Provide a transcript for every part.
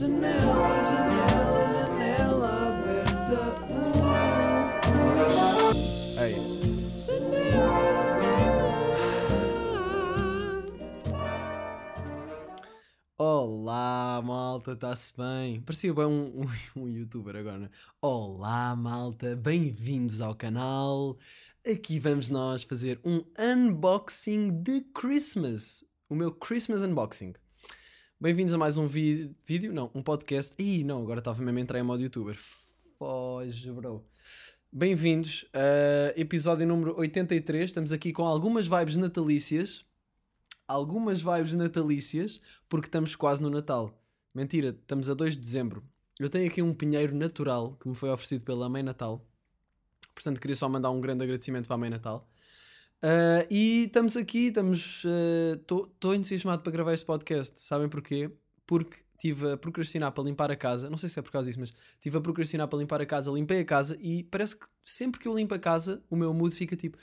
Janela, janela, janela aberta. Ei, olá malta, está-se bem? Parecia bem um, um, um youtuber agora, não é? Olá malta, bem-vindos ao canal. Aqui vamos nós fazer um unboxing de Christmas. O meu Christmas unboxing. Bem-vindos a mais um vídeo, não, um podcast. Ih, não, agora estava mesmo a entrar em modo youtuber. Foge, bro. Bem-vindos a episódio número 83. Estamos aqui com algumas vibes natalícias. Algumas vibes natalícias, porque estamos quase no Natal. Mentira, estamos a 2 de dezembro. Eu tenho aqui um pinheiro natural que me foi oferecido pela Mãe Natal. Portanto, queria só mandar um grande agradecimento para a Mãe Natal. Ah, e estamos aqui, estamos. Estou entusiasmado para gravar este podcast. Sabem porquê? Porque estive a procrastinar para limpar a casa. Não sei se é por causa disso, mas estive a procrastinar para limpar a casa. Limpei a casa e parece que sempre que eu limpo a casa, o meu mood fica tipo.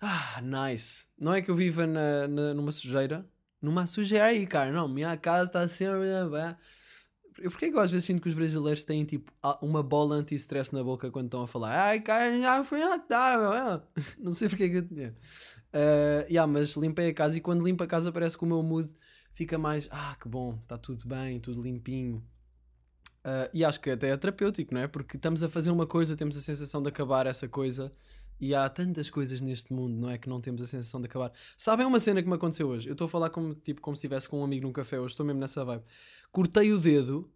Ah, nice. Não é que eu viva na, na- numa sujeira. Numa sujeira aí, cara. Não, minha casa está sempre. Eu porquê que eu às vezes sinto que os brasileiros têm tipo uma bola anti-stress na boca quando estão a falar Ai, cara, foi Natal, é?" Não sei porque é que eu tinha. Uh, yeah, mas limpei a casa e quando limpo a casa parece que o meu mood fica mais Ah, que bom, está tudo bem, tudo limpinho. Uh, e acho que até é terapêutico, não é? Porque estamos a fazer uma coisa, temos a sensação de acabar essa coisa e há tantas coisas neste mundo, não é? Que não temos a sensação de acabar. Sabem uma cena que me aconteceu hoje? Eu estou a falar como, tipo, como se estivesse com um amigo num café hoje, estou mesmo nessa vibe. Cortei o dedo,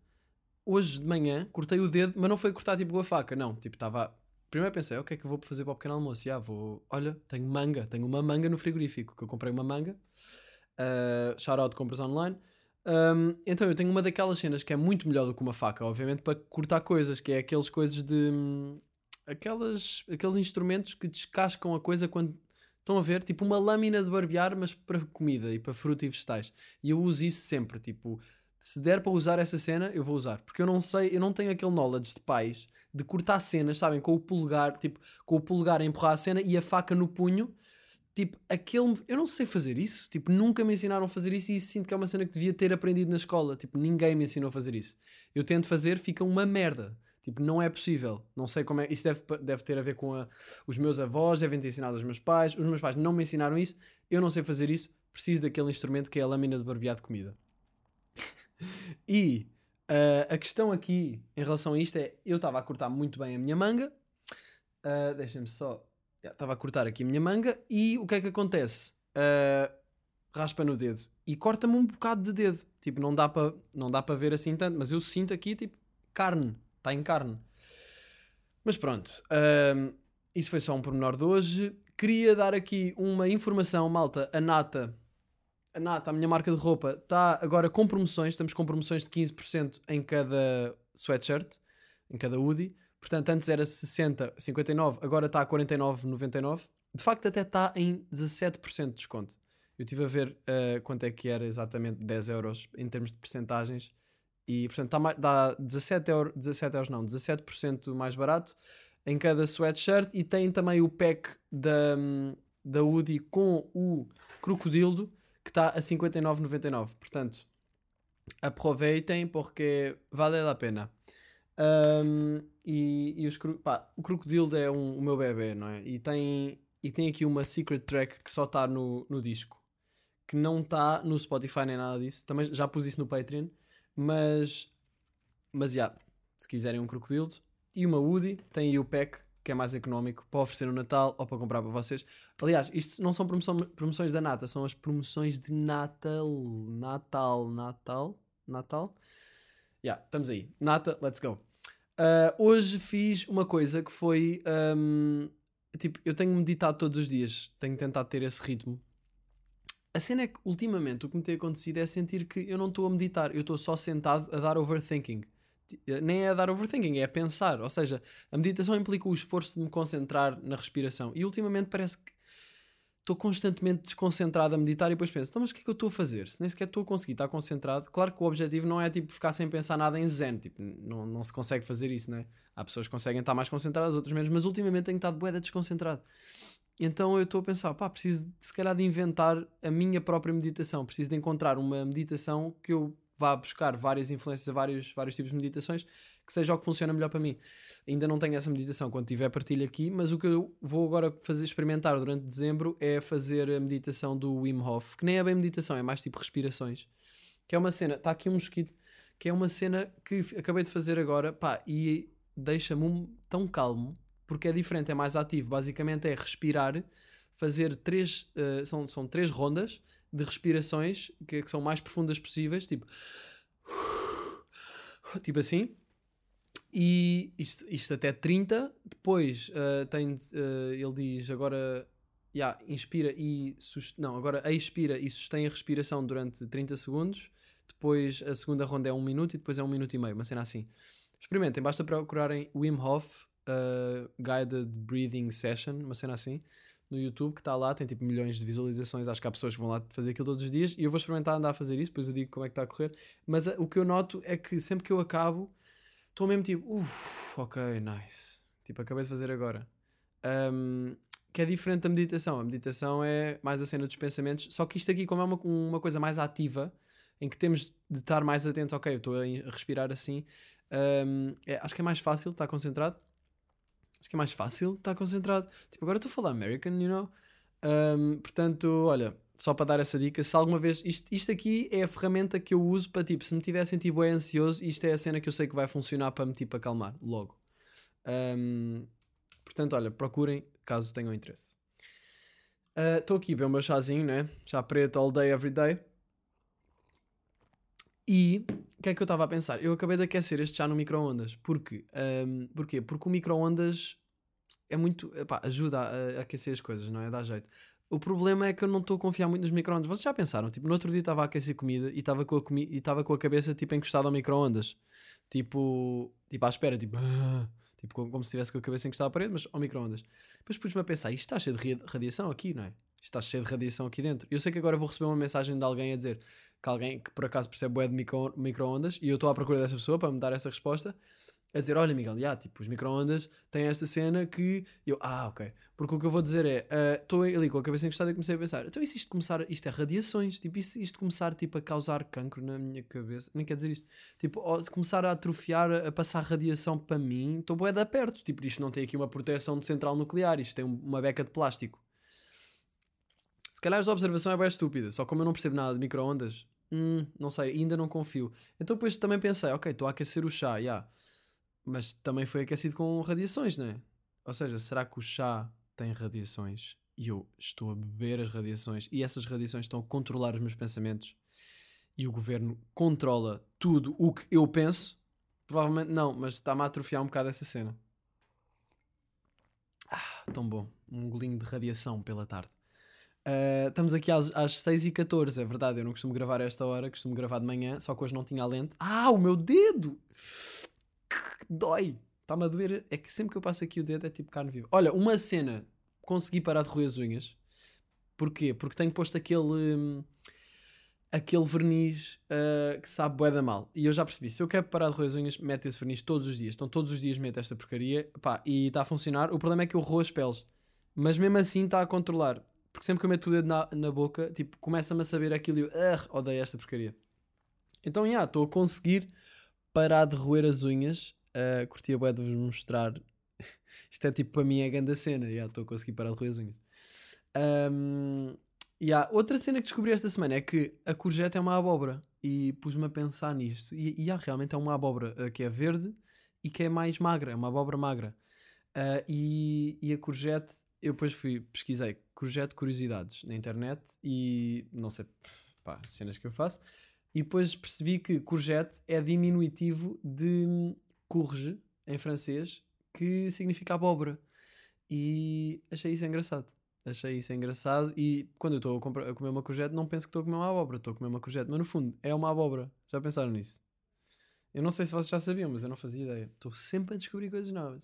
hoje de manhã, cortei o dedo, mas não foi cortar tipo com a faca, não. Tipo, estava. Primeiro pensei, o que é que vou fazer para o pequeno almoço? Ah, vou. Olha, tenho manga, tenho uma manga no frigorífico, que eu comprei uma manga. Uh, shout out compras online. Um, então eu tenho uma daquelas cenas que é muito melhor do que uma faca, obviamente, para cortar coisas, que é aqueles coisas de. Aquelas, aqueles instrumentos que descascam a coisa quando estão a ver, tipo uma lâmina de barbear, mas para comida e para fruta e vegetais. E eu uso isso sempre, tipo, se der para usar essa cena, eu vou usar. Porque eu não sei, eu não tenho aquele knowledge de pais de cortar cenas, sabem, com o polegar, tipo, com o polegar a empurrar a cena e a faca no punho. Tipo, aquele. Eu não sei fazer isso. Tipo, nunca me ensinaram a fazer isso e isso sinto que é uma cena que devia ter aprendido na escola. Tipo, ninguém me ensinou a fazer isso. Eu tento fazer, fica uma merda. Tipo, não é possível. Não sei como é. Isso deve, deve ter a ver com a- os meus avós, devem ter ensinado aos meus pais. Os meus pais não me ensinaram isso. Eu não sei fazer isso. Preciso daquele instrumento que é a lâmina de barbear de comida. e ah, a questão aqui em relação a isto é: eu estava a cortar muito bem a minha manga. Ah, Deixem-me só. Estava a cortar aqui a minha manga e o que é que acontece? Ah, raspa no dedo e corta-me um bocado de dedo. Tipo, não dá para ver assim tanto, mas eu sinto aqui tipo carne, está em carne. Mas pronto, ahm, isso foi só um pormenor de hoje. Queria dar aqui uma informação, malta. A Nata, a Nata, a minha marca de roupa, está agora com promoções. Estamos com promoções de 15% em cada sweatshirt, em cada hoodie. Portanto, antes era 60, 59, agora está a 49,99. De facto, até está em 17% de desconto. Eu estive a ver uh, quanto é que era exatamente 10 euros em termos de percentagens. E, portanto, tá dá 17 euros, 17 euros não, 17% mais barato em cada sweatshirt. E tem também o pack da, da Woody com o crocodilo, que está a 59,99. Portanto, aproveitem porque vale a pena. Um, e e os, pá, o crocodilo é um, o meu bebê, não é? E tem, e tem aqui uma secret track que só está no, no disco, que não está no Spotify nem nada disso. Também já pus isso no Patreon, mas, mas já, se quiserem um crocodilo e uma Woody, tem aí o pack que é mais económico para oferecer no Natal ou para comprar para vocês. Aliás, isto não são promoção- promoções da Nata, são as promoções de Natal. Natal, Natal, Natal. Já, estamos aí. Nata, let's go. Uh, hoje fiz uma coisa que foi. um, tipo, eu tenho meditado todos os dias, tenho tentado ter esse ritmo. A cena é que, ultimamente, o que me tem acontecido é sentir que eu não estou a meditar, eu estou só sentado a dar overthinking. Ti- Nem é a dar overthinking, é a pensar. Ou seja, a meditação implica o esforço de me concentrar na respiração. E ultimamente parece que estou constantemente desconcentrado a meditar e depois penso, então, mas o que é que eu estou a fazer? Se nem sequer estou a conseguir estar concentrado. Claro que o objetivo não é tipo ficar sem pensar nada em zen, tipo, não, não se consegue fazer isso, né? Há pessoas que conseguem estar mais concentradas, outras menos, mas ultimamente tenho estado de desconcentrado. Então eu estou a pensar, pá, preciso de, se calhar de inventar a minha própria meditação, preciso de encontrar uma meditação que eu vá buscar várias influências vários, vários tipos de meditações, que seja o que funciona melhor para mim. Ainda não tenho essa meditação, quando tiver partilho aqui, mas o que eu vou agora fazer experimentar durante dezembro é fazer a meditação do Wim Hof, que nem é bem meditação, é mais tipo respirações. Que é uma cena, está aqui um mosquito, que é uma cena que acabei de fazer agora, pá, e deixa-me tão calmo, porque é diferente, é mais ativo. Basicamente é respirar, fazer três, eh, são, são três rondas de respirações que, que são mais profundas possíveis, tipo, tipo assim. E isto, isto até 30, depois eh, tem, eh, ele diz agora, yeah, inspira e, não, agora expira e sustém a respiração durante 30 segundos, depois a segunda ronda é um minuto e depois é um minuto e meio, uma cena assim. Experimentem, basta procurarem Wim Hof uh, Guided Breathing Session, uma cena assim, no YouTube, que está lá, tem tipo milhões de visualizações, acho que há pessoas que vão lá fazer aquilo todos os dias, e eu vou experimentar andar a fazer isso, depois eu digo como é que está a correr, mas uh, o que eu noto é que sempre que eu acabo, estou mesmo tipo, uff, ok, nice, tipo, acabei de fazer agora. Um, que é diferente da meditação, a meditação é mais a cena dos pensamentos, só que isto aqui como é uma, uma coisa mais ativa, em que temos de estar mais atentos, ok, eu estou a respirar assim, um, é- acho que é mais fácil estar concentrado. Acho que é mais fácil estar concentrado. Tipo, agora estou a falar American, you know? Um, portanto, olha, só para dar essa dica, se alguma vez. Isto, isto aqui é a ferramenta que eu uso para, tipo, se me tiver a sentir bem ansioso, isto é a cena que eu sei que vai funcionar para me, tipo, acalmar logo. Um, portanto, olha, procurem caso tenham interesse. Ah, Estou aqui a beber o meu chazinho, né? Chá preto all day, every day. E o que é que eu estava a pensar? Eu acabei de aquecer este chá no micro-ondas. Porque, ahm, porquê? Porque o micro-ondas é muito. epá, ajuda a, a aquecer as coisas, não é? Dá jeito. O problema é que eu não estou a confiar muito nos micro-ondas. Vocês já pensaram? Tipo, no outro dia estava a aquecer comida e estava com, a comi e com a cabeça tipo encostada ao micro-ondas. Tipo, tipo à espera, tipo, tipo como, se estivesse com a cabeça encostada à parede, mas ao micro-ondas. Depois pus-me a pensar, isto está cheio de radia- radiação aqui, não é? Está cheio de radiação aqui dentro. Eu sei que agora vou receber uma mensagem de alguém a dizer que alguém que por acaso percebe bué de micro- micro-ondas e eu estou à procura dessa pessoa para me dar essa resposta a dizer, olha Miguel, já, tipo, os micro-ondas têm esta cena que eu, ah, ok. Porque o que eu vou dizer é, ah, estou ali com a cabeça encostada e comecei a pensar, então e se isto começar, isto é radiações, tipo, e se isto começar, tipo, a causar cancro na minha cabeça, nem quer dizer isto, tipo, ou se começar a atrofiar, a passar radiação para mim, estou bué da perto, tipo, isto não tem aqui uma proteção de central nuclear, isto tem um- uma beca de plástico. Se calhar esta observação é bem estúpida, só como eu não percebo nada de micro-ondas, hum, não sei, ainda não confio. Então depois também pensei, ok, estou a aquecer o chá, já. Mas também foi aquecido com radiações, não é? Ou seja, será que o chá tem radiações e eu estou a beber as radiações e essas radiações estão a controlar os meus pensamentos e o governo controla tudo o que eu penso? Provavelmente não, mas está-me a atrofiar um bocado essa cena. Ah, tão bom. Um golinho de radiação pela tarde. Uh, estamos aqui às, às 6h14, é verdade. Eu não costumo gravar a esta hora, costumo gravar de manhã, só que hoje não tinha a lente. Ah, o meu dedo! Que dói! Está-me a doer. É que sempre que eu passo aqui o dedo é tipo carne viva. Olha, uma cena, consegui parar de roer as unhas. Porquê? Porque tenho posto aquele. hum, aquele verniz uh, que sabe bué da mal. E eu já percebi, se eu quero parar de roer as unhas, meto esse verniz todos os dias. Então todos os dias meto esta porcaria pá, e está a funcionar. O problema é que eu roo as peles. Mas mesmo assim está a controlar. Porque sempre que eu meto o dedo na, na boca, tipo, começa-me a saber aquilo e eu "Ugh, odeio esta porcaria. Então, já, estou a conseguir parar de roer as unhas. Uh, curtia bué de vos mostrar. Isto é tipo, para mim é grande a cena. Já, estou a conseguir parar de roer as unhas. Um, há outra cena que descobri esta semana é que a courgette é uma abóbora e pus-me a pensar nisto. E, e há, realmente é uma abóbora uh, que é verde e que é mais magra, é uma abóbora magra. Uh, e, e a courgette, eu depois fui, pesquisei courgette curiosidades na internet e não sei, pá, as cenas que eu faço. E depois percebi que courgette é diminutivo de courge em francês, que significa abóbora. E achei isso engraçado. Achei isso engraçado e quando eu estou a, a comer uma courgette não penso que estou a comer uma abóbora, estou a comer uma courgette, mas no fundo é uma abóbora. Já pensaram nisso? Eu não sei se vocês já sabiam, mas eu não fazia ideia. Estou sempre a descobrir coisas novas.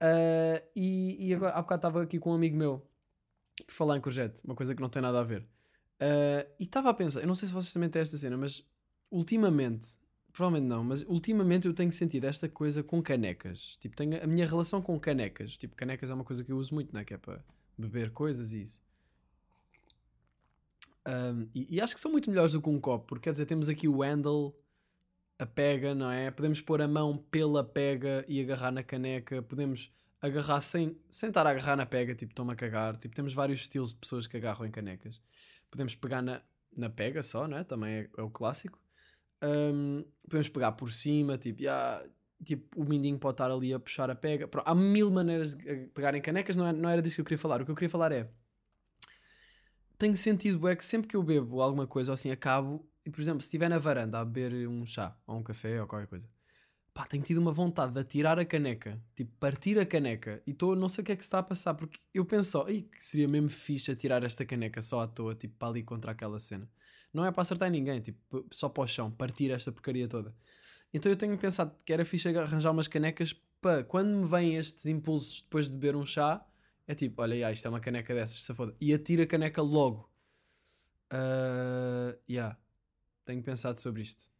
Ah, e, e agora, há bocado estava aqui com um amigo meu por falar em courgette, uma coisa que não tem nada a ver. Ah, e estava a pensar, eu não sei se vocês também têm esta cena, mas ultimamente, provavelmente não, mas ultimamente eu tenho sentido esta coisa com canecas. Tipo, tenho a minha relação com canecas. Tipo, canecas é uma coisa que eu uso muito, não é? Que é para beber coisas e isso. Um, e, e acho que são muito melhores do que um copo, porque quer dizer, temos aqui o handle, a pega, não é? Podemos pôr a mão pela pega e agarrar na caneca, podemos agarrar sem, sem estar a agarrar na pega, tipo, toma a cagar. Tipo, temos vários estilos de pessoas que agarram em canecas. Podemos pegar na, na pega só, não é? Também é, é o clássico. Um, podemos pegar por cima, tipo, yeah, tipo, o mindinho pode estar ali a puxar a pega. Pronto, há mil maneiras de pegar em canecas, não, é, não era disso que eu queria falar. O que eu queria falar é. Tenho sentido, é que sempre que eu bebo alguma coisa assim, acabo. E, por exemplo, se estiver na varanda a beber um chá, ou um café, ou qualquer coisa, pá, tenho tido uma vontade de atirar a caneca, tipo, partir a caneca. E tô, não sei o que é que se está a passar, porque eu penso, ai, que seria mesmo fixe atirar esta caneca só à toa, tipo, para ali contra aquela cena. Não é para acertar ninguém, tipo, só para o chão, partir esta porcaria toda. Então eu tenho pensado que era fixe arranjar umas canecas para quando me vêm estes impulsos depois de beber um chá, é tipo, olha, yeah, isto é uma caneca dessas, se foda. E atira a caneca logo. Uh, yeah. Tenho pensado sobre isto.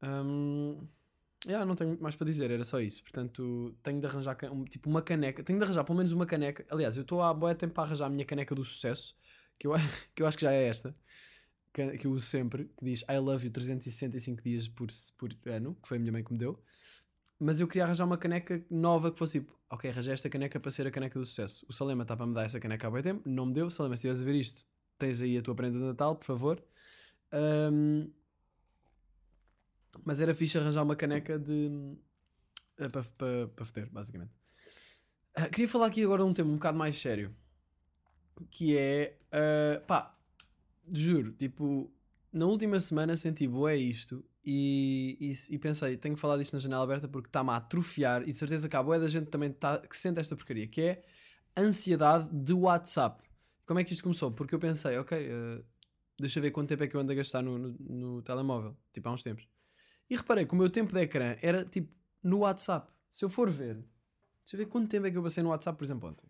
Um, yeah, não tenho muito mais para dizer, era só isso. Portanto, tenho de arranjar um, tipo uma caneca. Tenho de arranjar pelo menos uma caneca. Aliás, eu estou há boa tempo para arranjar a minha caneca do sucesso, que eu, que eu acho que já é esta, que, que eu uso sempre, que diz I love you 365 dias por, por ano, que foi a minha mãe que me deu. Mas eu queria arranjar uma caneca nova que fosse tipo, ok, arranjei esta caneca para ser a caneca do sucesso. O Salema está para me dar essa caneca há bem tempo, não me deu. Salema, se estiveres a ver isto, tens aí a tua prenda de Natal, por favor. Um, mas era fixe arranjar uma caneca de. Uh, para, para, para foder, basicamente. Uh, queria falar aqui agora de um tema um bocado mais sério. Que é. Uh, pá, juro, tipo, na última semana senti boé isto e, e, e, pensei, tenho que falar disto na janela aberta porque está-me a atrofiar e de certeza que boé da gente também tá, que sente esta porcaria, que é ansiedade do WhatsApp. Como é que isto começou? Porque eu pensei, ok, uh, deixa ver quanto tempo é que eu ando a gastar no, no, no, telemóvel, tipo há uns tempos. E reparei que o meu tempo de ecrã era tipo no WhatsApp. Se eu for ver, deixa eu ver quanto tempo é que eu passei no WhatsApp, por exemplo, ontem.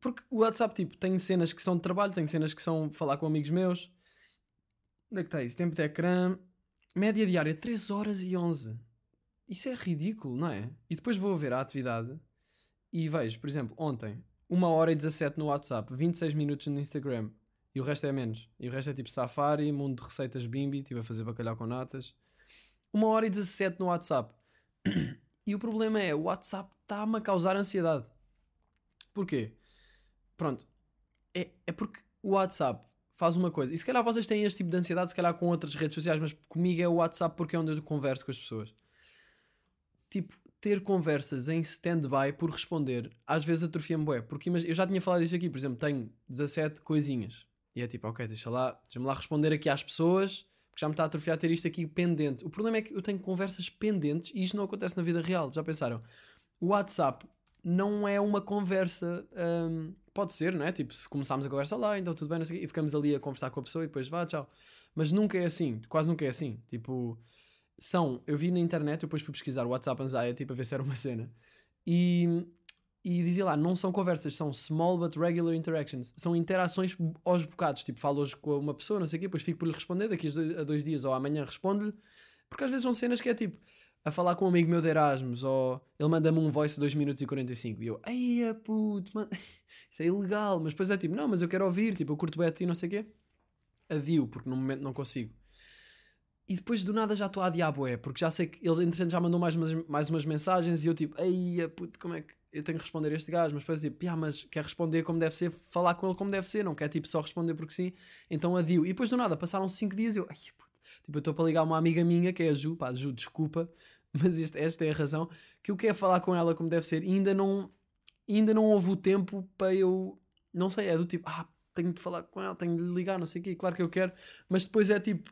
Porque o WhatsApp, tipo, tem cenas que são de trabalho, tem cenas que são falar com amigos meus. Onde é que está isso? Tempo de ecrã. Média diária 3 horas e 11. Isso é ridículo, não é? E depois vou ver a atividade e vejo, por exemplo, ontem, 1 hora e 17 no WhatsApp, 26 minutos no Instagram e o resto é menos. E o resto é tipo Safari, mundo de receitas Bimbi, estive a fazer bacalhau com natas. 1 hora e 17 no WhatsApp. E o problema é, o WhatsApp está-me a causar ansiedade. Porquê? Pronto. É, é porque o WhatsApp faz uma coisa. E se calhar vocês têm este tipo de ansiedade, se calhar com outras redes sociais, mas comigo é o WhatsApp porque é onde eu converso com as pessoas. Tipo, ter conversas em stand-by por responder, às vezes atrofia-me bué. Porque eu já tinha falado disto aqui, por exemplo, tenho 17 coisinhas. E é tipo, ok, deixa lá, deixa-me lá responder aqui às pessoas, porque já me está a atrofiar ter isto aqui pendente. O problema é que eu tenho conversas pendentes e isto não acontece na vida real. Já pensaram? O WhatsApp não é uma conversa. Hum, pode ser, não é? Tipo, se começarmos a conversa lá, então tudo bem, sei, e ficamos ali a conversar com a pessoa e depois vá, tchau. Mas nunca é assim, quase nunca é assim. Tipo, são. Eu vi na internet, depois fui pesquisar o WhatsApp Anxiety para ver se era uma cena. E, e dizia lá, não são conversas, são small but regular interactions. São interações aos bocados. Tipo, falo hoje com uma pessoa, não sei o quê, depois fico por lhe responder, daqui a dois dias ou amanhã respondo-lhe. Porque às vezes são cenas que é tipo a falar com um amigo meu de Erasmus, ou ele manda-me um voice de 2 minutos e 45 e eu, ai puto, mano, isso é ilegal, mas depois é tipo, não, mas eu quero ouvir, tipo, eu curto bem a ti, não sei o quê. Adio, porque no momento não consigo. E depois do nada já estou a diabo é, porque já sei que ele entretanto já mandou mais umas, mais umas mensagens e eu tipo, ai puto, como é que eu tenho que responder a este gajo? Mas depois tipo, ah, mas quer responder como deve ser, falar com ele como deve ser, não quer tipo só responder porque sim, então adio. E depois do nada passaram 5 dias eu, ai puto Tipo, eu estou para ligar uma amiga minha, que é a Ju, pá, Ju, desculpa, mas este, esta é a razão, que eu quero falar com ela como deve ser e ainda não, ainda não houve o tempo para eu, não sei, é do tipo, ah, tenho de falar com ela, tenho de ligar, não sei o quê, claro que eu quero, mas depois é tipo,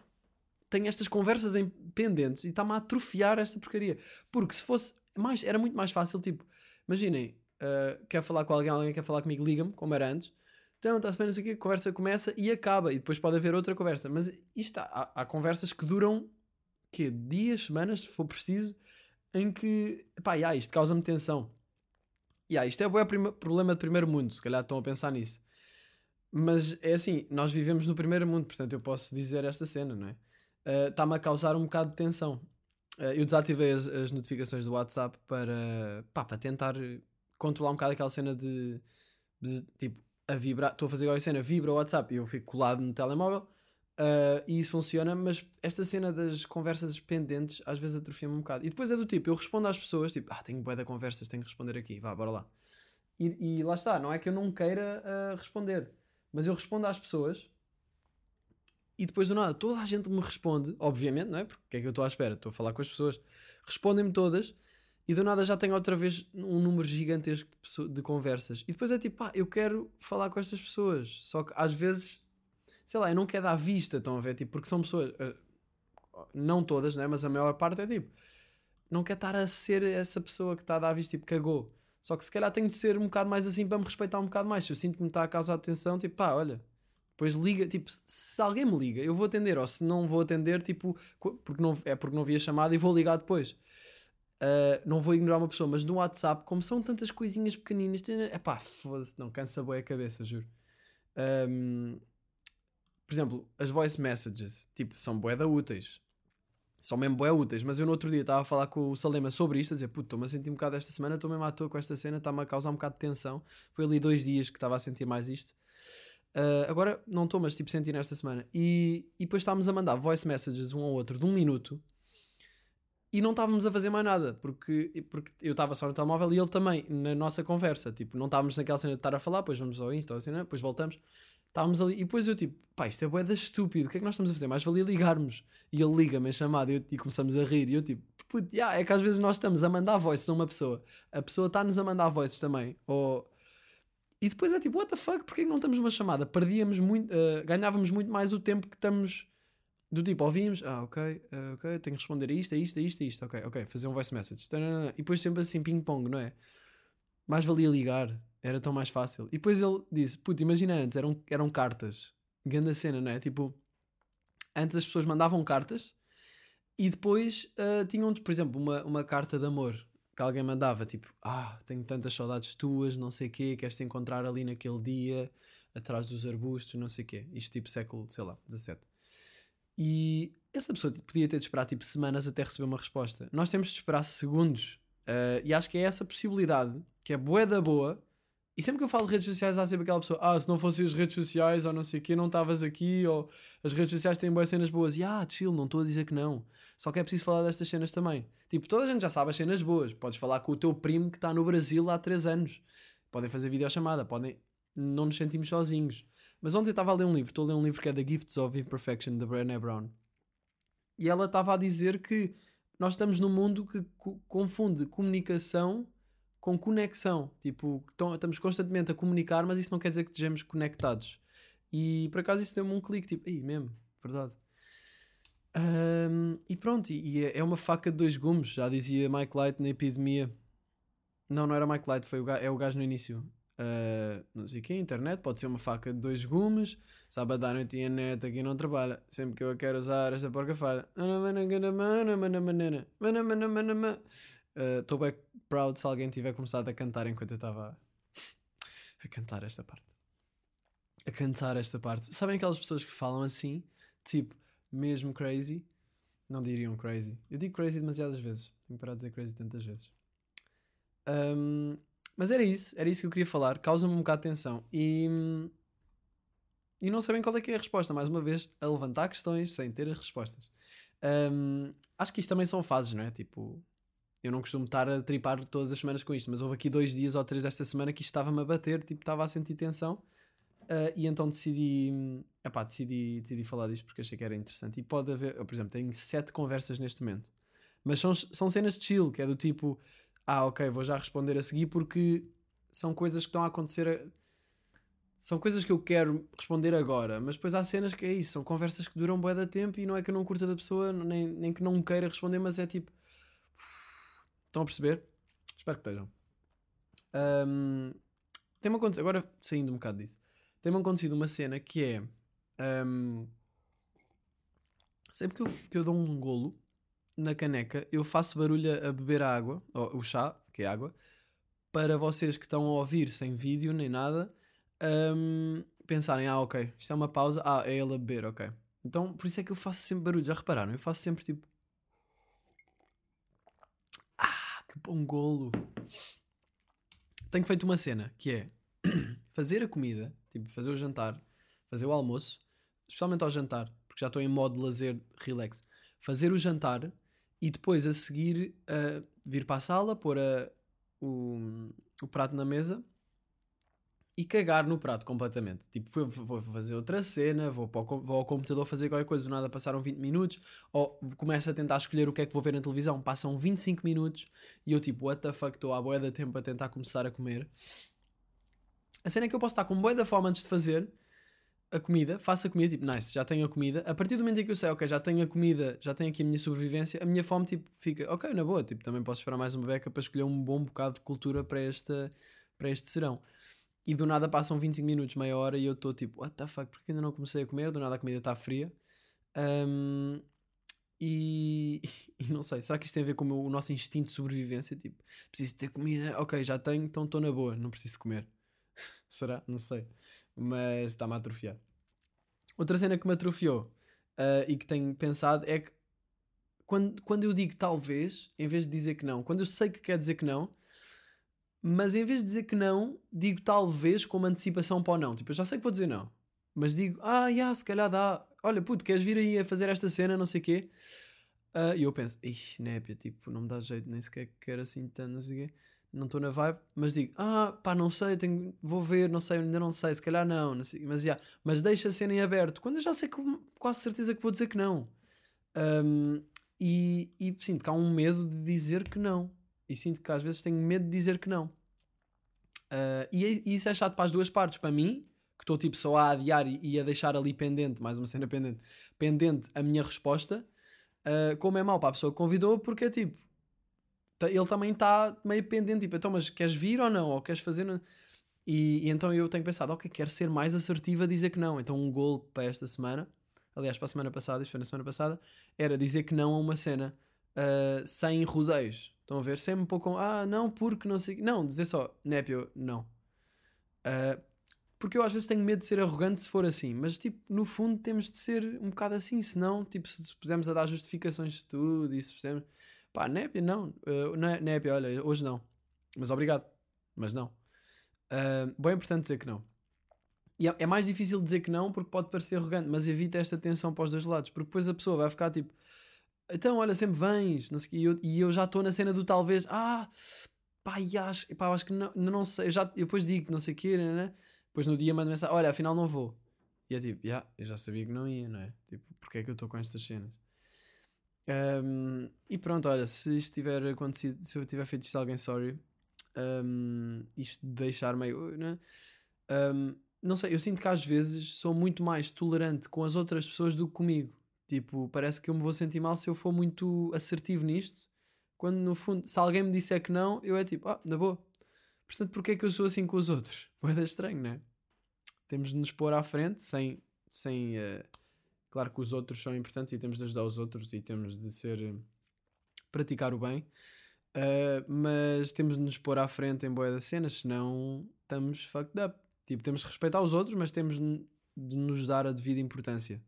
tenho estas conversas em pendentes e está-me a atrofiar esta porcaria. Porque se fosse mais, era muito mais fácil, tipo, imaginem, uh, quer falar com alguém, alguém quer falar comigo, liga-me, como era antes, então, está-se bem, não sei o quê, a conversa começa e acaba, e depois pode haver outra conversa. Mas isto há, há conversas que duram, que dias, semanas, se for preciso, em que, pá, yeah, isto causa-me tensão. Yeah, isto é o problema de primeiro mundo, se calhar estão a pensar nisso. Mas é assim, nós vivemos no primeiro mundo, portanto eu posso dizer esta cena, não é? Está-me uh, a causar um bocado de tensão. Uh, eu desativei as, as, notificações do WhatsApp para, pá, para tentar controlar um bocado aquela cena de, de tipo, a vibrar, estou a fazer a cena, vibra o WhatsApp e eu fico colado no telemóvel. ah, e isso funciona, mas esta cena das conversas pendentes às vezes atrofia-me um bocado. E depois é do tipo, eu respondo às pessoas, tipo, ah, tenho bué de conversas, tenho que responder aqui, vá, bora lá. E, e lá está, não é que eu não queira ah, responder, mas eu respondo às pessoas e depois do nada toda a gente me responde, obviamente, não é? Porque o que é que eu estou à espera? Estou a falar com as pessoas, respondem-me todas e do nada já tenho outra vez um número gigantesco de, pessoa- de conversas. E depois é tipo, pá, eu quero falar com estas pessoas, só que às vezes, sei lá, eu não quero dar vista, estão a ver? Tipo, porque são pessoas, ah, não todas, né? Mas a maior parte é tipo, não quer estar a ser essa pessoa que está a dar vista, tipo, cagou. Só que se calhar tenho de ser um bocado mais assim para me respeitar um bocado mais. Se eu sinto que me está a causar atenção, tipo, pá, olha. Depois liga, tipo, se alguém me liga, eu vou atender. Ou se não vou atender, tipo, porque não, é porque não vi a chamada e vou ligar depois. Uh, não vou ignorar uma pessoa, mas no WhatsApp, como são tantas coisinhas pequeninas, é pá, foda-se, não cansa bem a cabeça, juro. Um, por exemplo, as voice messages, tipo, são boeda úteis. São mesmo boé úteis, mas eu no outro dia estava a falar com o Salema sobre isto, a dizer, puto, estou-me a sentir um bocado esta semana, estou mesmo à toa com esta cena, está-me a causar um bocado de tensão. Foi ali dois dias que estava a sentir mais isto. Uh, agora não estou, mas tipo senti nesta semana. E, e depois estávamos a mandar voice messages um ao outro de um minuto e não estávamos a fazer mais nada, porque, porque eu estava só no telemóvel e ele também, na nossa conversa. Tipo, não estávamos naquela cena de estar a falar, depois vamos ao Insta, ou assim, né? depois voltamos. Estávamos ali, e depois eu tipo, pá, isto é boeda estúpido, o que é que nós estamos a fazer? Mais valia ligarmos. E ele liga-me a chamada e, eu- e começamos a rir. E eu tipo, puto, yeah, é que às vezes nós estamos a mandar voices a uma pessoa, a pessoa está-nos a mandar voices também, ou. E depois é tipo, what the fuck, porquê não estamos numa chamada? Perdíamos muito, eh, ganhávamos muito mais o tempo que estamos do tipo, ouvimos, ah, ok, ah, ok, tenho que responder a isto, a isto, a isto, a isto, ok, ok, fazer um voice message. E depois sempre assim, ping-pong, não é? Mais valia ligar, era tão mais fácil. E depois ele disse, puto, imagina antes, eram, eram cartas, grande cena, não é? Tipo, antes as pessoas mandavam cartas e depois ah, tinham, por exemplo, uma, uma carta de amor que alguém mandava, tipo, ah, tenho tantas saudades tuas, não sei o quê, queres te encontrar ali naquele dia, atrás dos arbustos, não sei o quê. Isto tipo século, sei lá, 17. E essa pessoa podia ter de esperar tipo semanas até receber uma resposta. Nós temos de esperar segundos. Ah, e acho que é essa possibilidade que é bué da boa. E sempre que eu falo de redes sociais, há sempre aquela pessoa: Ah, se não fossem as redes sociais ou não sei o quê, não estavas aqui. Ou as redes sociais têm boas cenas boas. E ah, chill, não estou a dizer que não. Só que é preciso falar destas cenas também. Tipo, toda a gente já sabe as cenas boas. Podes falar com o teu primo que está no Brasil há 3 anos. Podem fazer videochamada, podem. Não nos sentimos sozinhos. Mas ontem estava a ler um livro, estou a ler um livro que é The Gifts of Imperfection, da Brené Brown. E ela estava a dizer que nós estamos num mundo que co- confunde comunicação com conexão. Tipo, estamos constantemente a comunicar, mas isso não quer dizer que estejamos conectados. E por acaso isso deu-me um clique, tipo, aí mesmo, verdade. Ahm, e pronto, e, é é uma faca de dois gumes, já dizia Mike Light na epidemia. Não, não era Mike Light, foi o ga- é o gajo no início. Ah, não sei o que, internet, pode ser uma faca de dois gumes. Sábado à noite e a net aqui não trabalha. Sempre que eu a quero usar esta porca falha. Estou bem proud se alguém tiver começado a cantar enquanto eu estava a cantar esta parte. A cantar esta parte. Sabem aquelas pessoas que falam assim, tipo, mesmo crazy? Não diriam crazy. Eu digo crazy demasiadas vezes. Tenho que parar de dizer crazy tantas vezes. Ahm, mas era isso, era isso que eu queria falar. Causa-me um bocado de tensão. E, e não sabem qual é que é a resposta. Mais uma vez, a levantar questões sem ter as respostas. Ahm, acho que isto também são fases, não é? Tipo, eu não costumo estar a tripar todas as semanas com isto, mas houve aqui dois dias ou três esta semana que isto estava-me a bater, tipo, estava a sentir tensão. Ah, e então decidi, epá, decidi, decidi falar disto porque achei que era interessante. E pode haver, eu, por exemplo, tenho sete conversas neste momento, mas são, são cenas de chill, que é do tipo, ah, ok, vou já responder a seguir porque são coisas que estão a acontecer. a- São coisas que eu quero responder agora, mas depois há cenas que é isso, são conversas que duram bué da tempo e não é que eu não curta da pessoa, nem, nem que não queira responder, mas é tipo. Estão a perceber? Espero que estejam. Ahm, tem-me acontecido, agora saindo um bocado disso, tem-me acontecido uma cena que é. ahm, sempre que eu, que eu dou um golo na caneca, eu faço barulho a beber a água, ou o chá, que é água, para vocês que estão a ouvir sem vídeo nem nada, ahm, pensarem: ah, ok, isto é uma pausa, ah, é ele a beber, ok. Então por isso é que eu faço sempre barulho, já repararam? Eu faço sempre tipo. Ah, que bom golo! Tenho feito uma cena que é fazer a comida, tipo, fazer o jantar, fazer o almoço, especialmente ao jantar, porque já estou em modo de lazer, relax. Fazer o jantar e depois a seguir uh, vir para a sala, pôr a- o, o prato na mesa e cagar no prato completamente. Tipo, vou, fazer outra cena, vou, o vou ao computador fazer qualquer coisa, do nada passaram 20 minutos, ou começo a tentar escolher o que é que vou ver na televisão, passam 25 minutos e eu tipo, what the fuck, estou à boia da tempo a tentar começar a comer. A cena é que eu posso estar com boia da fome antes de fazer a comida, faço a comida, tipo, nice, já tenho a comida. A partir do momento em que eu sei, ok, já tenho a comida, já tenho aqui a minha sobrevivência, a minha fome, tipo, fica, ok, na boa, tipo, também posso esperar mais uma beca para escolher um bom bocado de cultura para, esta, para este serão. E do nada passam 25 minutos, meia hora, e eu estou tipo, what the fuck, porque ainda não comecei a comer? Do nada a comida está fria. Ahm, e, e não sei, será que isto tem a ver com o, meu- o nosso instinto de sobrevivência? Tipo, preciso ter comida, ok, já tenho, então estou na boa, não preciso comer. será? Não sei. Mas está-me a atrofiar. Outra cena que me atrofiou ah, e que tenho pensado é que quando, quando eu digo talvez, em vez de dizer que não, quando eu sei que quer dizer que não, mas em vez de dizer que não, digo talvez como antecipação para o não. Tipo, eu já sei que vou dizer não, mas digo, ah, já, se calhar dá. Olha, puto, queres vir aí a fazer esta cena, não sei o quê. Ah, e eu penso, ixi, népia, tipo, não me dá jeito, nem sequer quero assim tanto, não sei o quê. Não estou na vibe, mas digo, ah, pá, não sei, tenho, vou ver, não sei, ainda não sei, se calhar não, não sei, mas já, mas deixa a cena em aberto, quando eu já sei que quase certeza que vou dizer que não. Ahm, e, e sinto que há um medo de dizer que não. E sinto que às vezes tenho medo de dizer que não. Ah, e, isso é chato para as duas partes. Para mim, que estou tipo só a adiar e, e a deixar ali pendente, mais uma cena pendente, pendente a minha resposta, ah, como é mau para a pessoa que convidou, porque é tipo, ele também está meio pendente, tipo, então, mas queres vir ou não? Ou queres fazer? E, e então eu tenho pensado, ok, quero ser mais assertivo a dizer que não. Então um gol para esta semana, aliás, para a semana passada, isto foi na semana passada, era dizer que não a uma cena ah, sem rodeios. Estão a ver? Sempre um pouco com, ah, não, porque não sei. o quê." Não, dizer só, népio, não. Ah, porque eu às vezes tenho medo de ser arrogante se for assim, mas tipo, no fundo temos de ser um bocado assim, senão, tipo, se pusermos a dar justificações de tudo e se pusermos, pá, népia, não, é- népia, olha, hoje não, mas obrigado, mas não. Ah, bem importante dizer que não. E é, é mais difícil dizer que não porque pode parecer arrogante, mas evita esta tensão para os dois lados, porque depois a pessoa vai ficar tipo, então olha, sempre vens, não sei e eu, e eu já estou na cena do talvez, ah, pá, e acho, pá, acho que não, não, sei, eu, já, eu depois digo não sei o quê, né, né? depois no dia mando mensagem, olha, afinal não vou. E é tipo, yeah, eu já sabia que não ia, não é? Tipo, porque é que eu estou com estas cenas? Ahm, e pronto, olha, se isto tiver acontecido, se eu tiver feito isto a alguém, sorry. Ahm, isto de deixar meio. Né? Ahm, não sei, eu sinto que às vezes sou muito mais tolerante com as outras pessoas do que comigo. Tipo, parece que eu me vou sentir mal se eu for muito assertivo nisto. Quando no fundo, se alguém me disser que não, eu é tipo, ah, na boa. Portanto, porquê é que eu sou assim com os outros? Poeda estranho, não é? Temos de nos pôr à frente sem. sem eh, Claro que os outros são importantes e temos de ajudar os outros e temos de ser. eh, praticar o bem. Uh, mas temos de nos pôr à frente em boia das cenas, senão estamos fucked up. Tipo, temos de respeitar os outros, mas temos de nos dar a devida importância.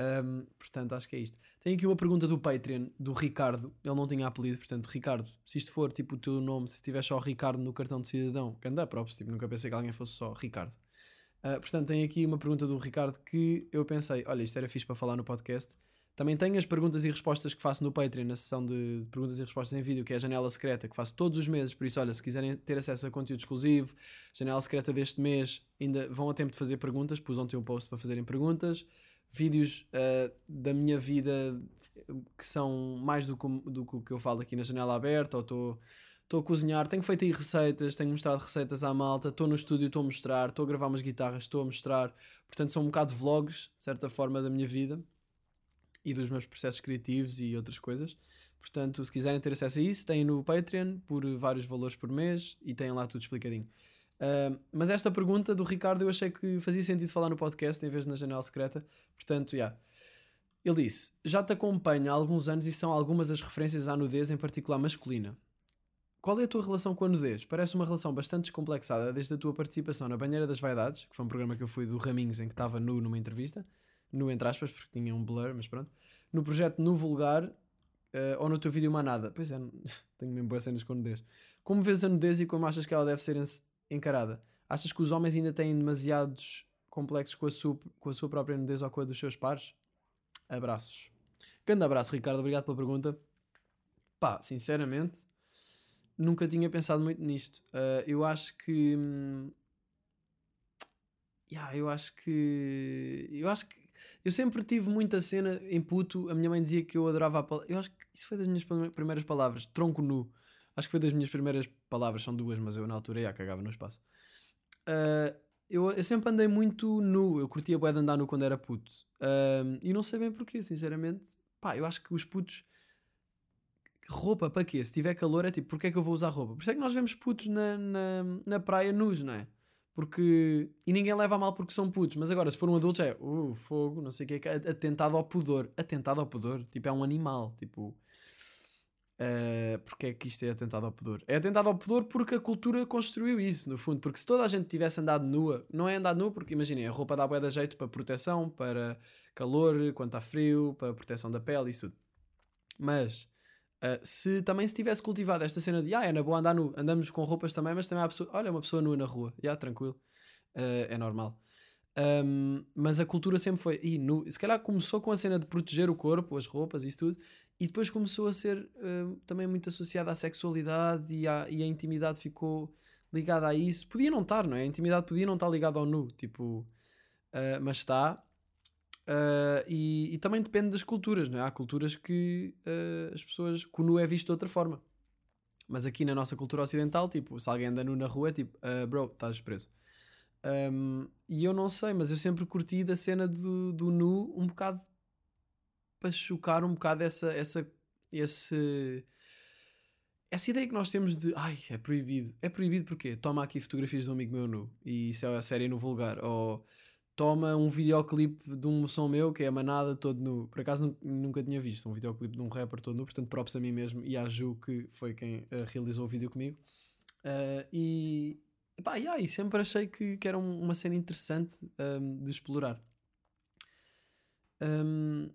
Um, portanto, acho que é isto. Tenho aqui uma pergunta do Patreon, do Ricardo. Ele não tinha apelido, portanto, Ricardo, se isto for tipo o teu nome, se tiver só Ricardo no cartão de cidadão, que anda próprio, tipo, nunca pensei que alguém fosse só Ricardo. Uh, portanto, tem aqui uma pergunta do Ricardo que eu pensei, olha, isto era fixe para falar no podcast. Também tenho as perguntas e respostas que faço no Patreon, na sessão de perguntas e respostas em vídeo, que é a janela secreta, que faço todos os meses. Por isso, olha, se quiserem ter acesso a conteúdo exclusivo, janela secreta deste mês, ainda vão a tempo de fazer perguntas. Pus ontem um post para fazerem perguntas. Vídeos uh, da minha vida que são mais do que, do que o que eu falo aqui na janela aberta, ou estou. Estou a cozinhar, tenho feito aí receitas, tenho mostrado receitas à malta, estou no estúdio, estou a mostrar, estou a gravar umas guitarras, estou a mostrar. Portanto, são um bocado vlogs, de certa forma, da minha vida e dos meus processos criativos e outras coisas. Portanto, se quiserem ter acesso a isso, têm no Patreon por vários valores por mês e têm lá tudo explicadinho. Uh, mas esta pergunta do Ricardo eu achei que fazia sentido falar no podcast em vez de na janela secreta. Portanto, já. Yeah. Ele disse: Já te acompanho há alguns anos e são algumas as referências à nudez, em particular masculina. Qual é a tua relação com a nudez? Parece uma relação bastante descomplexada desde a tua participação na Banheira das Vaidades, que foi um programa que eu fui do Raminhos em que estava nu numa entrevista, nu entre aspas, porque tinha um blur, mas pronto. No projeto No Vulgar, uh, ou no teu vídeo Manada. Pois é, tenho mesmo boas cenas com nudez. Como vês a nudez e como achas que ela deve ser encarada? Achas que os homens ainda têm demasiados complexos com a sua, com a sua própria nudez ou com a dos seus pares? Abraços. Grande abraço, Ricardo. Obrigado pela pergunta. Pá, sinceramente, nunca tinha pensado muito nisto. Ah, eu acho que. hum, yeah, eu acho que. Eu acho que. Eu sempre tive muita cena em puto. A minha mãe dizia que eu adorava a palavra. Eu acho que isso foi das minhas prime- primeiras palavras. Tronco nu. Acho que foi das minhas primeiras palavras. São duas, mas eu na altura já cagava no espaço. Ah, eu, eu sempre andei muito nu. Eu curtia bué de andar nu quando era puto. Ah, e não sei bem porquê, sinceramente. Pá, eu acho que os putos. Roupa para quê? Se tiver calor é tipo, porque é que eu vou usar roupa? Por isso é que nós vemos putos na, na, na praia nus, não é? Porque. E ninguém leva a mal porque são putos. Mas agora, se for um adulto, é. Uh, fogo, não sei o que é. Atentado ao pudor. Atentado ao pudor. Tipo, é um animal. Tipo. Uh, porque é que isto é atentado ao pudor? É atentado ao pudor porque a cultura construiu isso, no fundo. Porque se toda a gente tivesse andado nua, não é andado nua porque, imaginem, a roupa dá bué de jeito para proteção, para calor, quando está frio, para proteção da pele, isso tudo. Mas uh, se também se tivesse cultivado esta cena de ah, é na boa andar nu, andamos com roupas também, mas também há pessoa, olha, uma pessoa nua na rua, já, tranquilo, Uh, é normal. Um, mas a cultura sempre foi, e nu, se calhar começou com a cena de proteger o corpo, as roupas, isso tudo, e depois começou a ser uh, também muito associada à sexualidade e, à, e a intimidade ficou ligada a isso. Podia não estar, não é? A intimidade podia não estar ligada ao nu, tipo, uh, mas está. Uh, e, e também depende das culturas, não é? Há culturas que uh, as pessoas, que o nu é visto de outra forma. Mas aqui na nossa cultura ocidental, tipo, se alguém anda nu na rua, é tipo, bro, estás preso. Um, e eu não sei, mas eu sempre curti da cena do, do nu um bocado para chocar um bocado essa, essa, esse, essa ideia que nós temos de ai, é proibido. É proibido porque toma aqui fotografias de um amigo meu nu e isso é a série no vulgar. Ou toma um videoclipe de um som meu que é a manada todo nu. Por acaso nu- nunca tinha visto um videoclipe de um rapper todo nu, portanto, props a mim mesmo e à Ju que foi quem eh, realizou o vídeo comigo. Ah, e, yeah, e sempre achei que, que era um- uma cena interessante ahm, de explorar. Ahm,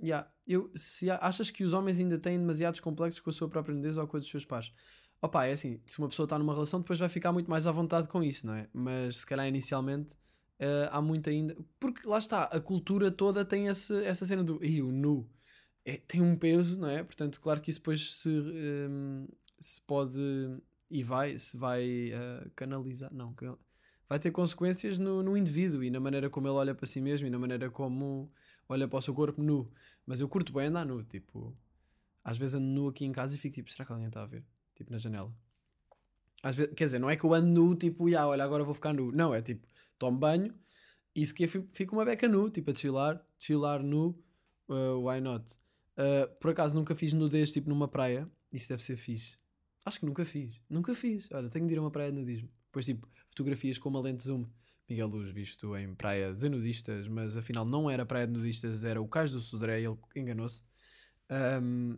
yeah, eu, se achas que os homens ainda têm demasiados complexos com a sua própria nudez ou com a dos seus pares? Opa, é assim, se uma pessoa está numa relação, depois vai ficar muito mais à vontade com isso, não é? Mas se calhar inicialmente ah, há muito ainda. Porque lá está, a cultura toda tem esse, essa cena do. Ih, o nu. É, tem um peso, não é? Portanto, claro que isso depois se, hum, se pode e vai, se vai ah, canalizar. Não, vai ter consequências no, no indivíduo e na maneira como ele olha para si mesmo e na maneira como olha para o seu corpo nu. Mas eu curto bem andar nu, tipo. Às vezes ando nu aqui em casa e fico tipo, será que alguém está a ver? Tipo, na janela. Às vezes, quer dizer, não é que eu ando nu, tipo, "Ya, olha, agora vou ficar nu. Não, é tipo, tomo banho e se quer fi- fico uma beca nu, tipo, a chilar, chilar nu, uh, why not? Uh, por acaso nunca fiz nudez, tipo, numa praia. Isso deve ser fixe. Acho que nunca fiz. Nunca fiz. Olha, tenho de ir a uma praia de nudismo. Depois, tipo, fotografias com uma lente zoom. Miguel Luz visto em praia de nudistas, mas afinal não era praia de nudistas, era o Cais do Sodré, ele enganou-se. Um,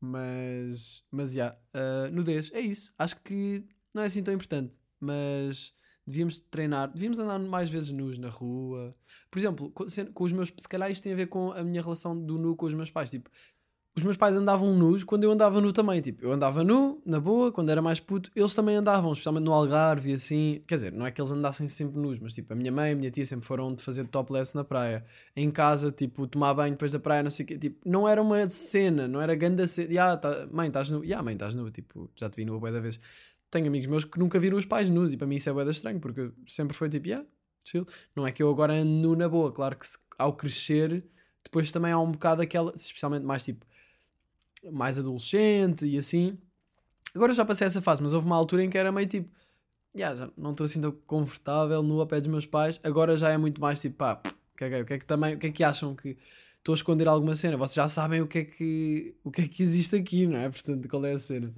mas, mas, já, uh, nudez, é isso. Acho que não é assim tão importante, mas devíamos treinar, devíamos andar mais vezes nus na rua. Por exemplo, com, com os meus, se calhar isto tem a ver com a minha relação do nu com os meus pais. Tipo, os meus pais andavam nus quando eu andava nu também. Tipo, eu andava nu, na boa, quando era mais puto, eles também andavam, especialmente no Algarve e assim. Quer dizer, não é que eles andassem sempre nus, mas tipo, a minha mãe e a minha tia sempre foram de fazer topless na praia. Em casa, tipo, tomar banho depois da praia, não sei o quê. Tipo, não era uma cena, não era grande cena. Ya, tá, mãe, estás nu? Ya, mãe, estás nu. Tipo, já te vi nua bué da vez. Tenho amigos meus que nunca viram os pais nus e para mim isso é bué estranho, porque sempre foi tipo, ya, chill. Não é que eu agora ando nu na boa. Claro que se- ao crescer, depois também há um bocado aquela, especialmente mais tipo mais adolescente e assim. Agora já passei essa fase, mas houve uma altura em que era meio tipo, "Ya, já não estou assim tão confortável no a pé dos meus pais. Agora já é muito mais tipo, pá, caguei, o que é que também, o que é que acham que estou a esconder alguma cena? Vocês já sabem o que é que, o que, é que existe aqui, não é? Portanto, qual é a cena?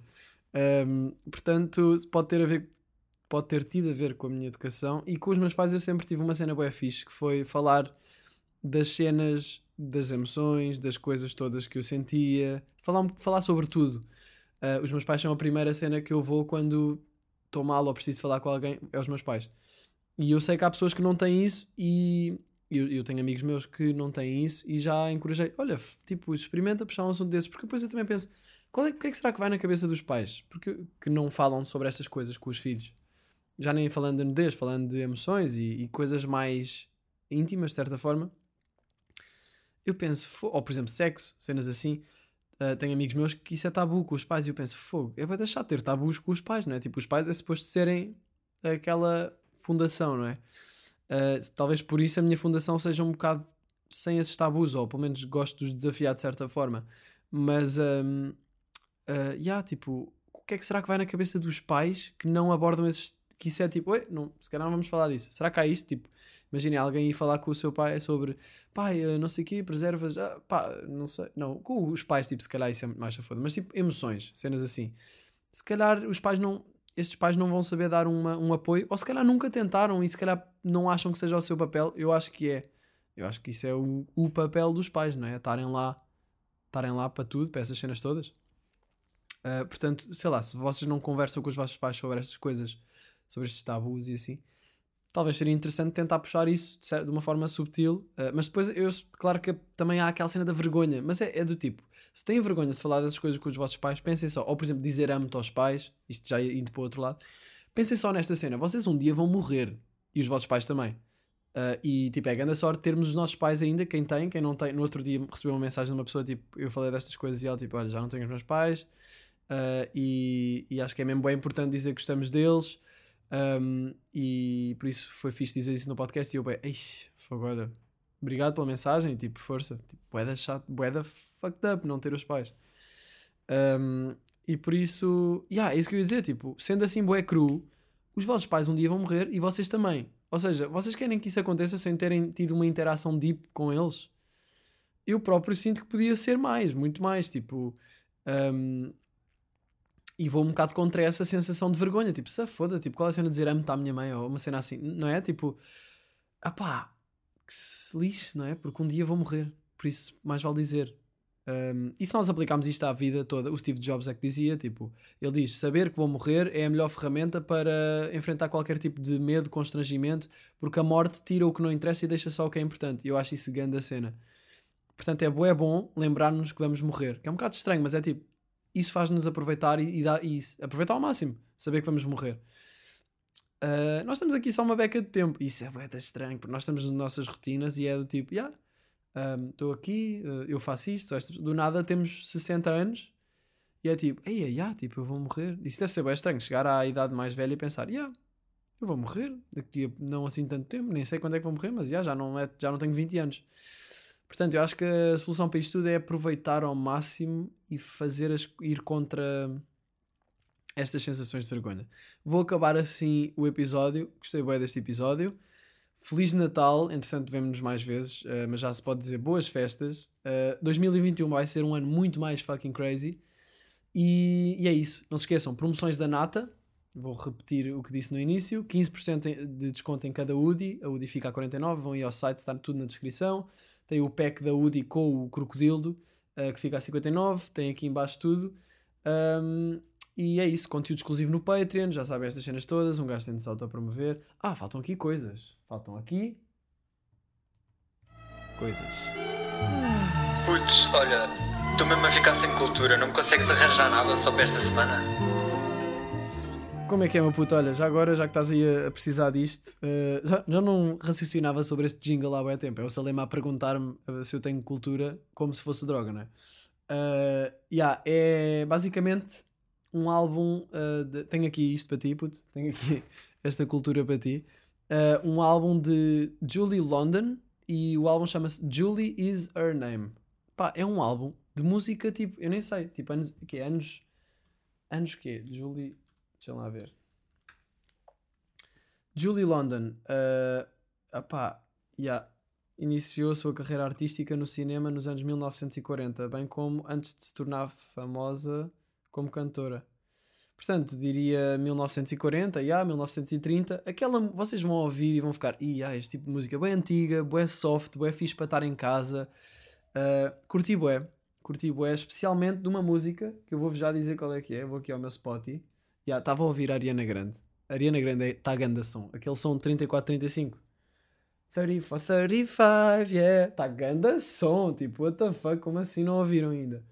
Ahm, portanto, pode ter a ver pode ter tido a ver com a minha educação e com os meus pais eu sempre tive uma cena bué fixe que foi falar das cenas, das emoções, das coisas todas que eu sentia, falar, falar sobre tudo. Ah, os meus pais são a primeira cena que eu vou quando estou mal ou preciso falar com alguém, é os meus pais. E eu sei que há pessoas que não têm isso e eu, eu tenho amigos meus que não têm isso e já encorajei, olha, tipo, experimenta puxar um assunto desses, porque depois eu também penso, qual é, o que é que será que vai na cabeça dos pais? Porque que não falam sobre estas coisas com os filhos? já nem falando de nudez, falando de emoções e, e coisas mais íntimas, de certa forma, eu penso, ou por exemplo, sexo, cenas assim. Uh, tenho amigos meus que isso é tabu com os pais e eu penso, fogo, é para deixar de ter tabus com os pais, não é? Tipo, os pais é suposto serem aquela fundação, não é? Uh, talvez por isso a minha fundação seja um bocado sem esses tabus, ou pelo menos gosto de os desafiar de certa forma. Mas, um, uh, yeah, tipo, o que é que será que vai na cabeça dos pais que não abordam esses. Que isso é tipo, oi, não, se calhar não vamos falar disso. Será que há isto? Tipo, imaginem alguém ir falar com o seu pai sobre pai, uh, não sei o quê, preservas, ah, pá, não sei. Não, com os pais, tipo, se calhar isso é muito mais foda, mas tipo, emoções, cenas assim. Se calhar os pais não. Estes pais não vão saber dar uma, um apoio, ou se calhar nunca tentaram e se calhar não acham que seja o seu papel. Eu acho que é. Eu acho que isso é o, o papel dos pais, não é? Estarem lá, estarem lá para tudo, para essas cenas todas. Uh, portanto, sei lá, se vocês não conversam com os vossos pais sobre estas coisas, sobre estes tabus e assim, talvez seria interessante tentar puxar isso de, uma forma subtil. uh, mas depois, eu, claro que também há aquela cena da vergonha, mas é, é do tipo: se têm vergonha de falar dessas coisas com os vossos pais, pensem só, ou por exemplo, dizer amo-te aos pais, isto já indo para o outro lado, pensem só nesta cena: vocês um dia vão morrer e os vossos pais também. Uh, e tipo, é grande sorte termos os nossos pais ainda, quem tem, quem não tem. No outro dia recebi uma mensagem de uma pessoa, tipo, eu falei destas coisas e ela, tipo, olha, já não tenho os meus pais, uh, e, e acho que é mesmo bem importante dizer que gostamos deles, um, e por isso foi fixe dizer isso no podcast. E eu, bem, eixe, olha, obrigado pela mensagem, tipo, força, tipo, boeda chato, boeda fucked up não ter os pais. Um, e por isso, yeah, é isso que eu ia dizer, tipo, sendo assim, boé cru, os vossos pais um dia vão morrer e vocês também. Ou seja, vocês querem que isso aconteça sem terem tido uma interação deep com eles? Eu próprio sinto que podia ser mais, muito mais, tipo. um, e vou um bocado contra essa sensação de vergonha, tipo, se foda, tipo, qual é a cena de dizer amo-te à minha mãe ou uma cena assim, não é? Tipo, ah pá, que se lixe, não é? Porque um dia vou morrer, por isso mais vale dizer. Um, e se nós aplicarmos isto à vida toda, o Steve Jobs é que dizia, tipo, ele diz, saber que vou morrer é a melhor ferramenta para enfrentar qualquer tipo de medo, constrangimento, porque a morte tira o que não interessa e deixa só o que é importante. Eu acho isso grande a cena. Portanto, é bom, é bom lembrar-nos que vamos morrer. Que é um bocado estranho, mas é tipo, isso faz-nos aproveitar e, e, dá, e aproveitar ao máximo, saber que vamos morrer. Uh, nós estamos aqui só uma beca de tempo. Isso é de estranho, porque nós estamos nas nossas rotinas e é do tipo, yeah, estou aqui, uh, eu faço isto. do nada temos 60 anos e é tipo, ei, yeah, tipo, eu vou morrer. Isso deve ser bem estranho, chegar à idade mais velha e pensar, yeah, eu vou morrer daqui a não assim tanto tempo, nem sei quando é que vou morrer, mas yeah, já, não é, já não tenho 20 anos. Portanto, eu acho que a solução para isto tudo é aproveitar ao máximo e fazer as, ir contra estas sensações de vergonha. Vou acabar assim o episódio. Gostei bem deste episódio. Feliz Natal, entretanto vemos-nos mais vezes, uh, mas já se pode dizer boas festas. Uh, 2021 vai ser um ano muito mais fucking crazy. E, e, é isso. Não se esqueçam, promoções da Nata. Vou repetir o que disse no início. 15% de desconto em cada UDI. A UDI fica a 49. Vão ir ao site, está tudo na descrição. Tem o pack da UDI com o crocodilo, uh, que fica a 59. Tem aqui embaixo tudo. Um, e é isso, conteúdo exclusivo no Patreon, já sabem estas cenas todas, um gajo tem de se autopromover. Ah, faltam aqui coisas. Faltam aqui. Coisas. Putz, olha, estou mesmo a ficar sem cultura, não me consegues arranjar nada só para esta semana? Como é que é, meu puto? Olha, já agora, já que estás aí a, precisar disto, uh, já, já não raciocinava sobre este jingle há bem tempo. É o Salema a perguntar-me uh, se eu tenho cultura como se fosse droga, não é? Uh, yeah, é basicamente um álbum. Uh, de, tenho aqui isto para ti, puto. Tenho aqui esta cultura para ti. Uh, um álbum de Julie London e o álbum chama-se Julie Is Her Name. Pá, é um álbum de música tipo. Eu nem sei, tipo anos. Que é anos. Anos que Julie. Deixa lá ver. Julie London. Uh, opá, yeah, iniciou a sua carreira artística no cinema nos anos 1940, bem como antes de se tornar famosa como cantora. Portanto, diria 1940, yeah, 1930. Aquela vocês vão ouvir e vão ficar, yeah, este tipo de música bem antiga, bué soft, bué fixe para estar em casa. Uh, curti bué, curti bué, especialmente de uma música que eu vou já dizer qual é que é. Vou aqui ao meu Spotify. Yeah, estava a ouvir a Ariana Grande. A Ariana Grande está a ganda som. Aquele som 34-35. 34, 35, yeah. Está ganda som. Tipo, what the fuck? Como assim não ouviram ainda?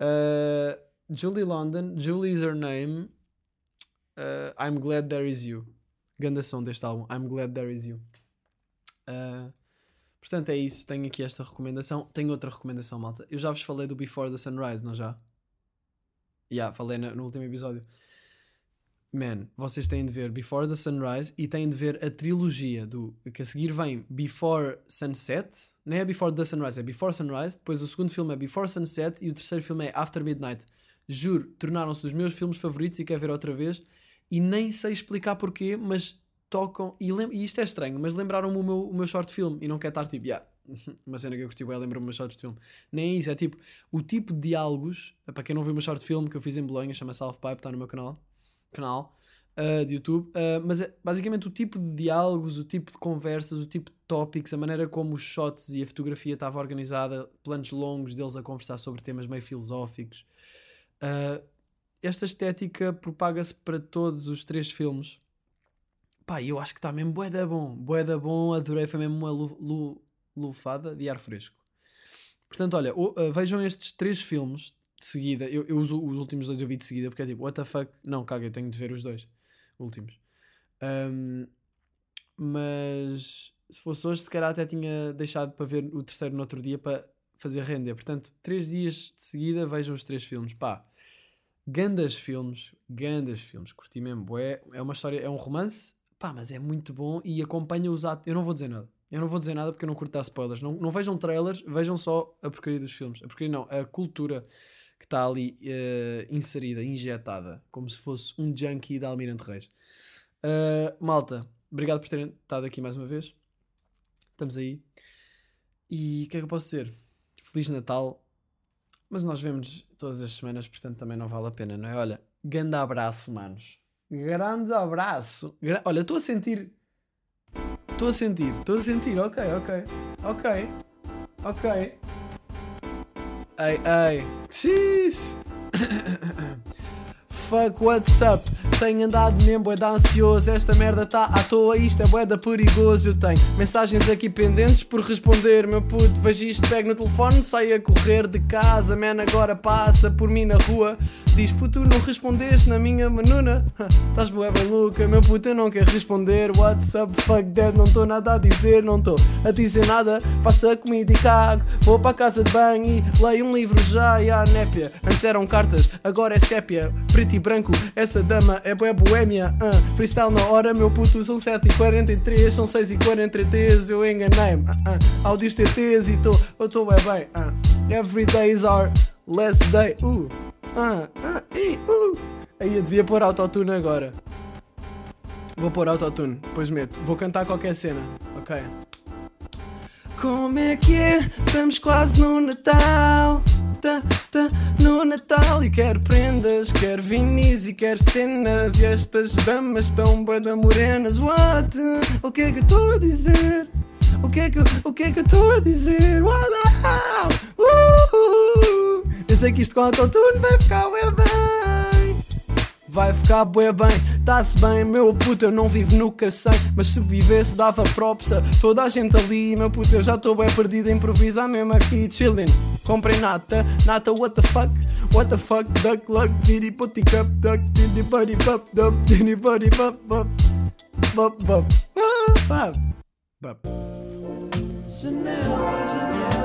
Uh, Julie London, Julie is her name. Uh, I'm glad there is you. Ganda som deste álbum, I'm Glad There Is You. Ah, portanto, é isso. Tenho aqui esta recomendação. Tenho outra recomendação, malta. Eu já vos falei do Before the Sunrise, não já? Já, falei na- no último episódio. Man, vocês têm de ver Before the Sunrise e têm de ver a trilogia do que a seguir vem Before Sunset, não é Before the Sunrise, é Before Sunrise, depois o segundo filme é Before Sunset e o terceiro filme é After Midnight. Juro, tornaram-se dos meus filmes favoritos e quero ver outra vez e nem sei explicar porquê, mas tocam e, e isto é estranho, mas lembraram-me o meu, o meu short film e não quer estar tipo, yeah, uma cena que eu curti, é lembra-me o meu short film. Nem é isso, é tipo o tipo de diálogos, para quem não viu o meu short film que eu fiz em Bolonha, chama-se Half Pipe, está no meu canal canal uh, de YouTube, uh, mas é basicamente o tipo de diálogos, o tipo de conversas, o tipo de tópicos, a maneira como os shots e a fotografia estava organizada, planos longos deles a conversar sobre temas meio filosóficos. Uh, esta estética propaga-se para todos os três filmes. Pá, eu acho que está mesmo bué da bom, bué da bom, adorei, foi mesmo uma lu- lu- lufada de ar fresco. Portanto, olha, vejam estes três filmes de seguida. Eu, eu uso os últimos dois eu vi de seguida porque é tipo, what the fuck? Não, caga, eu tenho de ver os dois últimos. Um, mas se fosse hoje, se calhar até tinha deixado para ver o terceiro no outro dia para fazer render. Portanto, três dias de seguida vejam os três filmes. Pá, gandas filmes, gandas filmes. Curti mesmo. bué. É uma história, é um romance, pá, mas é muito bom e acompanha os atos. Eu não vou dizer nada. Eu não vou dizer nada porque eu não curto dar spoilers. Não, não vejam trailers, vejam só a porcaria dos filmes. A porcaria não, a cultura que está ali eh, inserida, injetada, como se fosse um junkie da Almirante Reis. Uh, malta, obrigado por terem estado aqui mais uma vez. Estamos aí. E o que é que eu posso dizer? Feliz Natal. Mas nós vemos todas as semanas, portanto também não vale a pena, não é? Olha, grande abraço, manos. Grande abraço. Gra- Olha, estou a sentir. Estou a sentir, estou a sentir. Ok, ok. Ok. Ok. Ei, ei. Xiii. Fuck, what's up? Tenho andado mesmo bué da ansioso. Esta merda tá à toa, isto é bué da perigoso. Eu tenho mensagens aqui pendentes por responder. Meu puto, vejo isto, pego no telefone Sai a correr de casa. Man, agora passa por mim na rua. Diz, puto, não respondeste na minha menuna. Estás bué bem louca, meu puto, eu não quero responder. What's up, fuck that, não estou nada a dizer Não estou a dizer nada. Faço a comida e cago. Vou para casa de banho e leio um livro já. E a népia, antes eram cartas, agora é sépia. Preto e branco, essa dama bué boémia uh. Freestyle na hora, meu puto, são 7h43 São 6h43, eu enganei-me uh, uh. Áudios TTs e tô, eu estou bem bem uh. Every day is our last day uh. Uh, uh, e, uh. Aí eu devia pôr autotune agora Vou pôr autotune, depois meto Vou cantar qualquer cena, ok como é que é? Estamos quase no Natal. No Natal e quero prendas, quero vinis e quero cenas. E estas damas estão bué da morenas. What? O que é que eu estou a dizer? O que é que, o que é que eu estou a dizer? What the hell? Uh, uh. Eu sei que isto com autotune vai ficar bem. Vai ficar bué bem, tá-se bem, meu puto, eu não vivo no cacém Mas se vivesse dava props a toda a gente ali. Meu puto, eu já estou bem perdido, improvisar mesmo aqui, chillin' Comprei nata, nata, what the fuck, what the fuck? Duck, luck, diddy, putty, cup, duck, diddy, buddy, pup, dup, diddy, buddy, pup, pup Bup, bup, ah, bup, bup. Janela, janela